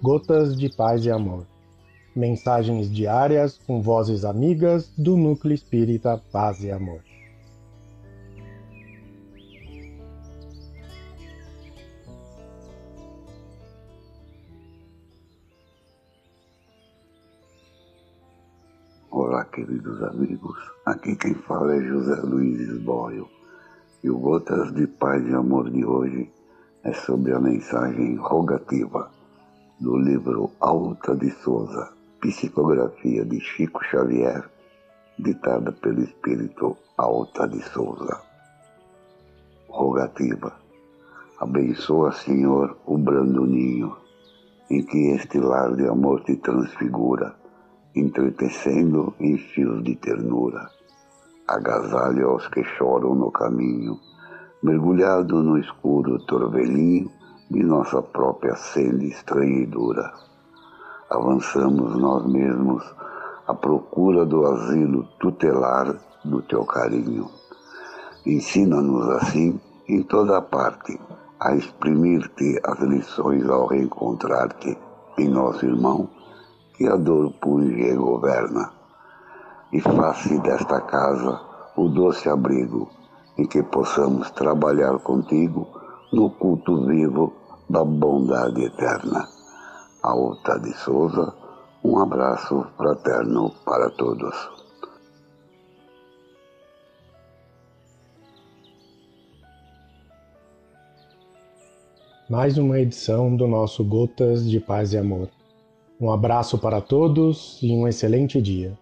Gotas de Paz e Amor. Mensagens diárias com vozes amigas do Núcleo Espírita Paz e Amor. Olá, queridos amigos. Aqui quem fala é José Luiz Esboio. E o Gotas de Paz e Amor de hoje é sobre a mensagem rogativa do livro Alta de Souza, Psicografia de Chico Xavier, ditada pelo espírito Alta de Souza. Rogativa. Abençoa, Senhor, o brando ninho, em que este lar de amor te transfigura, entretecendo em fios de ternura. Agasalha aos que choram no caminho, mergulhado no escuro torvelinho de nossa própria senda estranha e dura. Avançamos nós mesmos à procura do asilo tutelar do teu carinho. Ensina-nos assim, em toda parte, a exprimir-te as lições ao reencontrar-te em nosso irmão, que a dor punge e governa. E faça desta casa o doce abrigo em que possamos trabalhar contigo no culto vivo da bondade eterna. Alta de Souza, um abraço fraterno para todos. Mais uma edição do nosso Gotas de Paz e Amor. Um abraço para todos e um excelente dia.